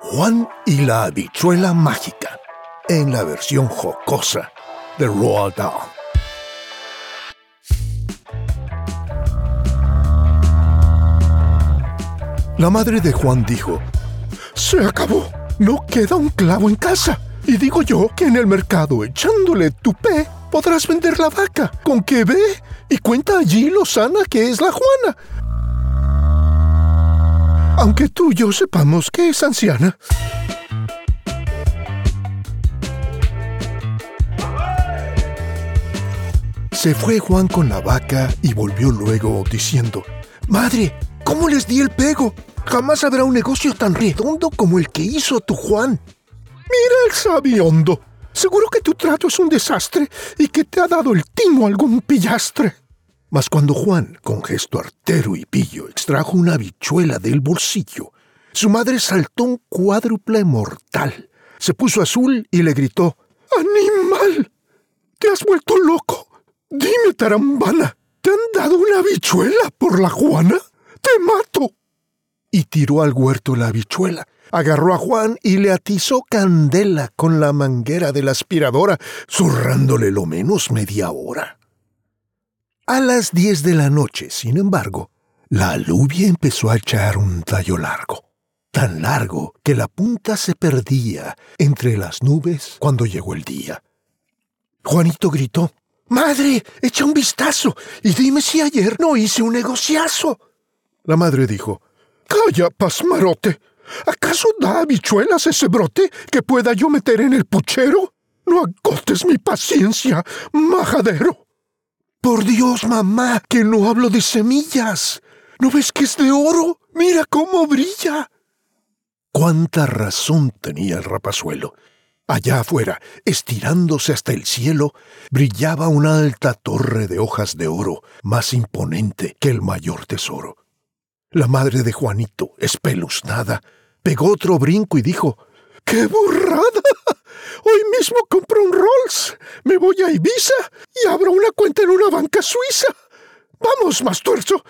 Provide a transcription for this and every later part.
Juan y la habichuela mágica, en la versión jocosa de Roald Dahl. La madre de Juan dijo, Se acabó, no queda un clavo en casa. Y digo yo que en el mercado, echándole tupé, podrás vender la vaca, con que ve y cuenta allí lo sana que es la Juana. Aunque tú y yo sepamos que es anciana. Se fue Juan con la vaca y volvió luego diciendo, Madre, ¿cómo les di el pego? Jamás habrá un negocio tan redondo como el que hizo tu Juan. Mira el sabiondo. Seguro que tu trato es un desastre y que te ha dado el timo algún pillastre. Mas cuando Juan, con gesto artero y pillo, extrajo una habichuela del bolsillo, su madre saltó un cuádruple mortal, se puso azul y le gritó, ¡Animal! ¿Te has vuelto loco? Dime, tarambana, ¿te han dado una habichuela por la Juana? ¡Te mato! Y tiró al huerto la habichuela, agarró a Juan y le atizó candela con la manguera de la aspiradora, zurrándole lo menos media hora. A las diez de la noche, sin embargo, la alubia empezó a echar un tallo largo, tan largo que la punta se perdía entre las nubes cuando llegó el día. Juanito gritó, Madre, echa un vistazo y dime si ayer no hice un negociazo. La madre dijo, Calla, pasmarote. ¿Acaso da habichuelas ese brote que pueda yo meter en el puchero? No agotes mi paciencia, majadero. Por Dios, mamá, que no hablo de semillas. ¿No ves que es de oro? Mira cómo brilla. Cuánta razón tenía el rapazuelo. Allá afuera, estirándose hasta el cielo, brillaba una alta torre de hojas de oro, más imponente que el mayor tesoro. La madre de Juanito, espeluznada, pegó otro brinco y dijo, ¡Qué burrada! Hoy mismo compro un Rolls, me voy a Ibiza y abro una cuenta en una banca suiza. Vamos, Mastuerzo,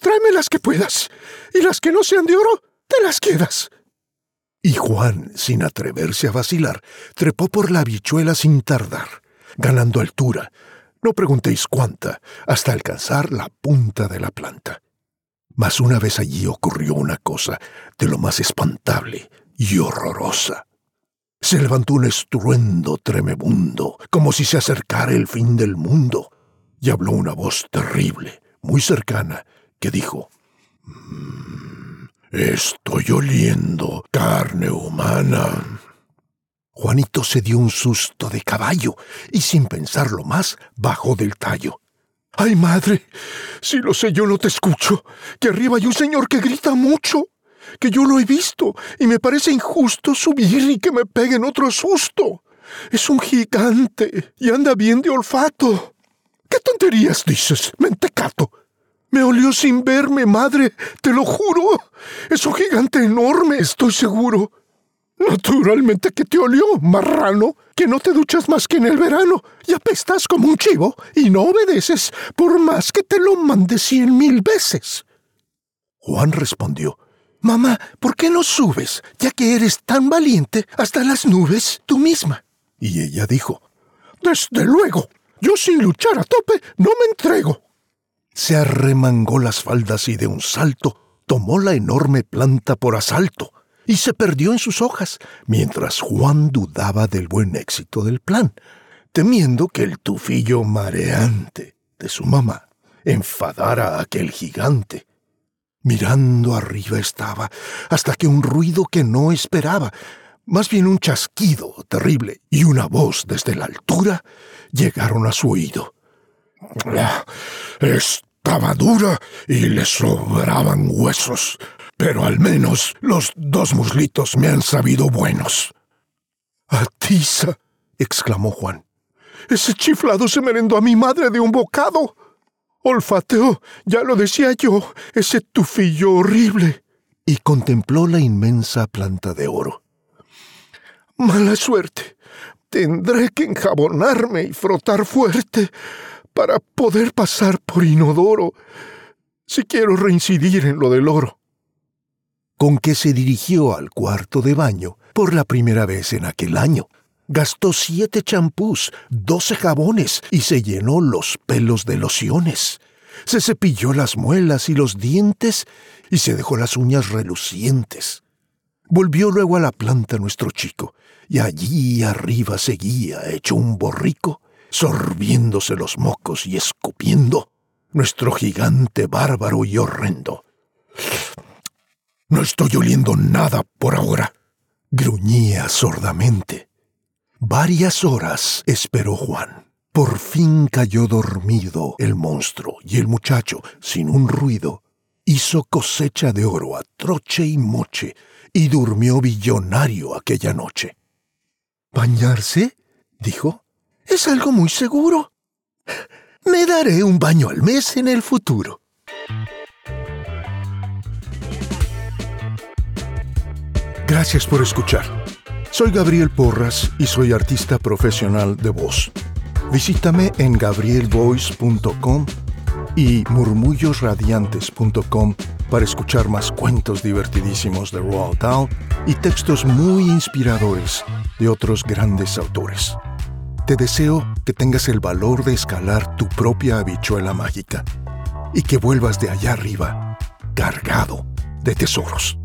tráeme las que puedas, y las que no sean de oro, te las quedas. Y Juan, sin atreverse a vacilar, trepó por la habichuela sin tardar, ganando altura, no preguntéis cuánta, hasta alcanzar la punta de la planta. Mas una vez allí ocurrió una cosa de lo más espantable y horrorosa. Se levantó un estruendo tremebundo, como si se acercara el fin del mundo, y habló una voz terrible, muy cercana, que dijo, "Mm, Estoy oliendo carne humana. Juanito se dio un susto de caballo y sin pensarlo más bajó del tallo. ¡Ay, madre! Si lo sé yo no te escucho, que arriba hay un señor que grita mucho que yo lo he visto y me parece injusto subir y que me peguen otro susto. Es un gigante y anda bien de olfato. ¿Qué tonterías dices, mentecato? Me olió sin verme, madre, te lo juro. Es un gigante enorme, estoy seguro. Naturalmente que te olió, marrano, que no te duchas más que en el verano y apestas como un chivo y no obedeces por más que te lo mande cien mil veces. Juan respondió, Mamá, ¿por qué no subes, ya que eres tan valiente, hasta las nubes tú misma? Y ella dijo, Desde luego, yo sin luchar a tope no me entrego. Se arremangó las faldas y de un salto tomó la enorme planta por asalto y se perdió en sus hojas, mientras Juan dudaba del buen éxito del plan, temiendo que el tufillo mareante de su mamá enfadara a aquel gigante Mirando arriba estaba, hasta que un ruido que no esperaba, más bien un chasquido terrible y una voz desde la altura, llegaron a su oído. Estaba dura y le sobraban huesos, pero al menos los dos muslitos me han sabido buenos. Atiza, exclamó Juan. Ese chiflado se merendó a mi madre de un bocado. Olfateó, ya lo decía yo, ese tufillo horrible. Y contempló la inmensa planta de oro. Mala suerte. Tendré que enjabonarme y frotar fuerte para poder pasar por inodoro si quiero reincidir en lo del oro. con que se dirigió al cuarto de baño por la primera vez en aquel año. Gastó siete champús, doce jabones y se llenó los pelos de lociones. Se cepilló las muelas y los dientes y se dejó las uñas relucientes. Volvió luego a la planta nuestro chico, y allí arriba seguía, hecho un borrico, sorbiéndose los mocos y escupiendo, nuestro gigante bárbaro y horrendo. No estoy oliendo nada por ahora, gruñía sordamente. Varias horas esperó Juan. Por fin cayó dormido el monstruo y el muchacho, sin un ruido, hizo cosecha de oro a troche y moche y durmió billonario aquella noche. ¿Bañarse? dijo. Es algo muy seguro. Me daré un baño al mes en el futuro. Gracias por escuchar. Soy Gabriel Porras y soy artista profesional de voz. Visítame en gabrielvoice.com y murmullosradiantes.com para escuchar más cuentos divertidísimos de Roald Dahl y textos muy inspiradores de otros grandes autores. Te deseo que tengas el valor de escalar tu propia habichuela mágica y que vuelvas de allá arriba cargado de tesoros.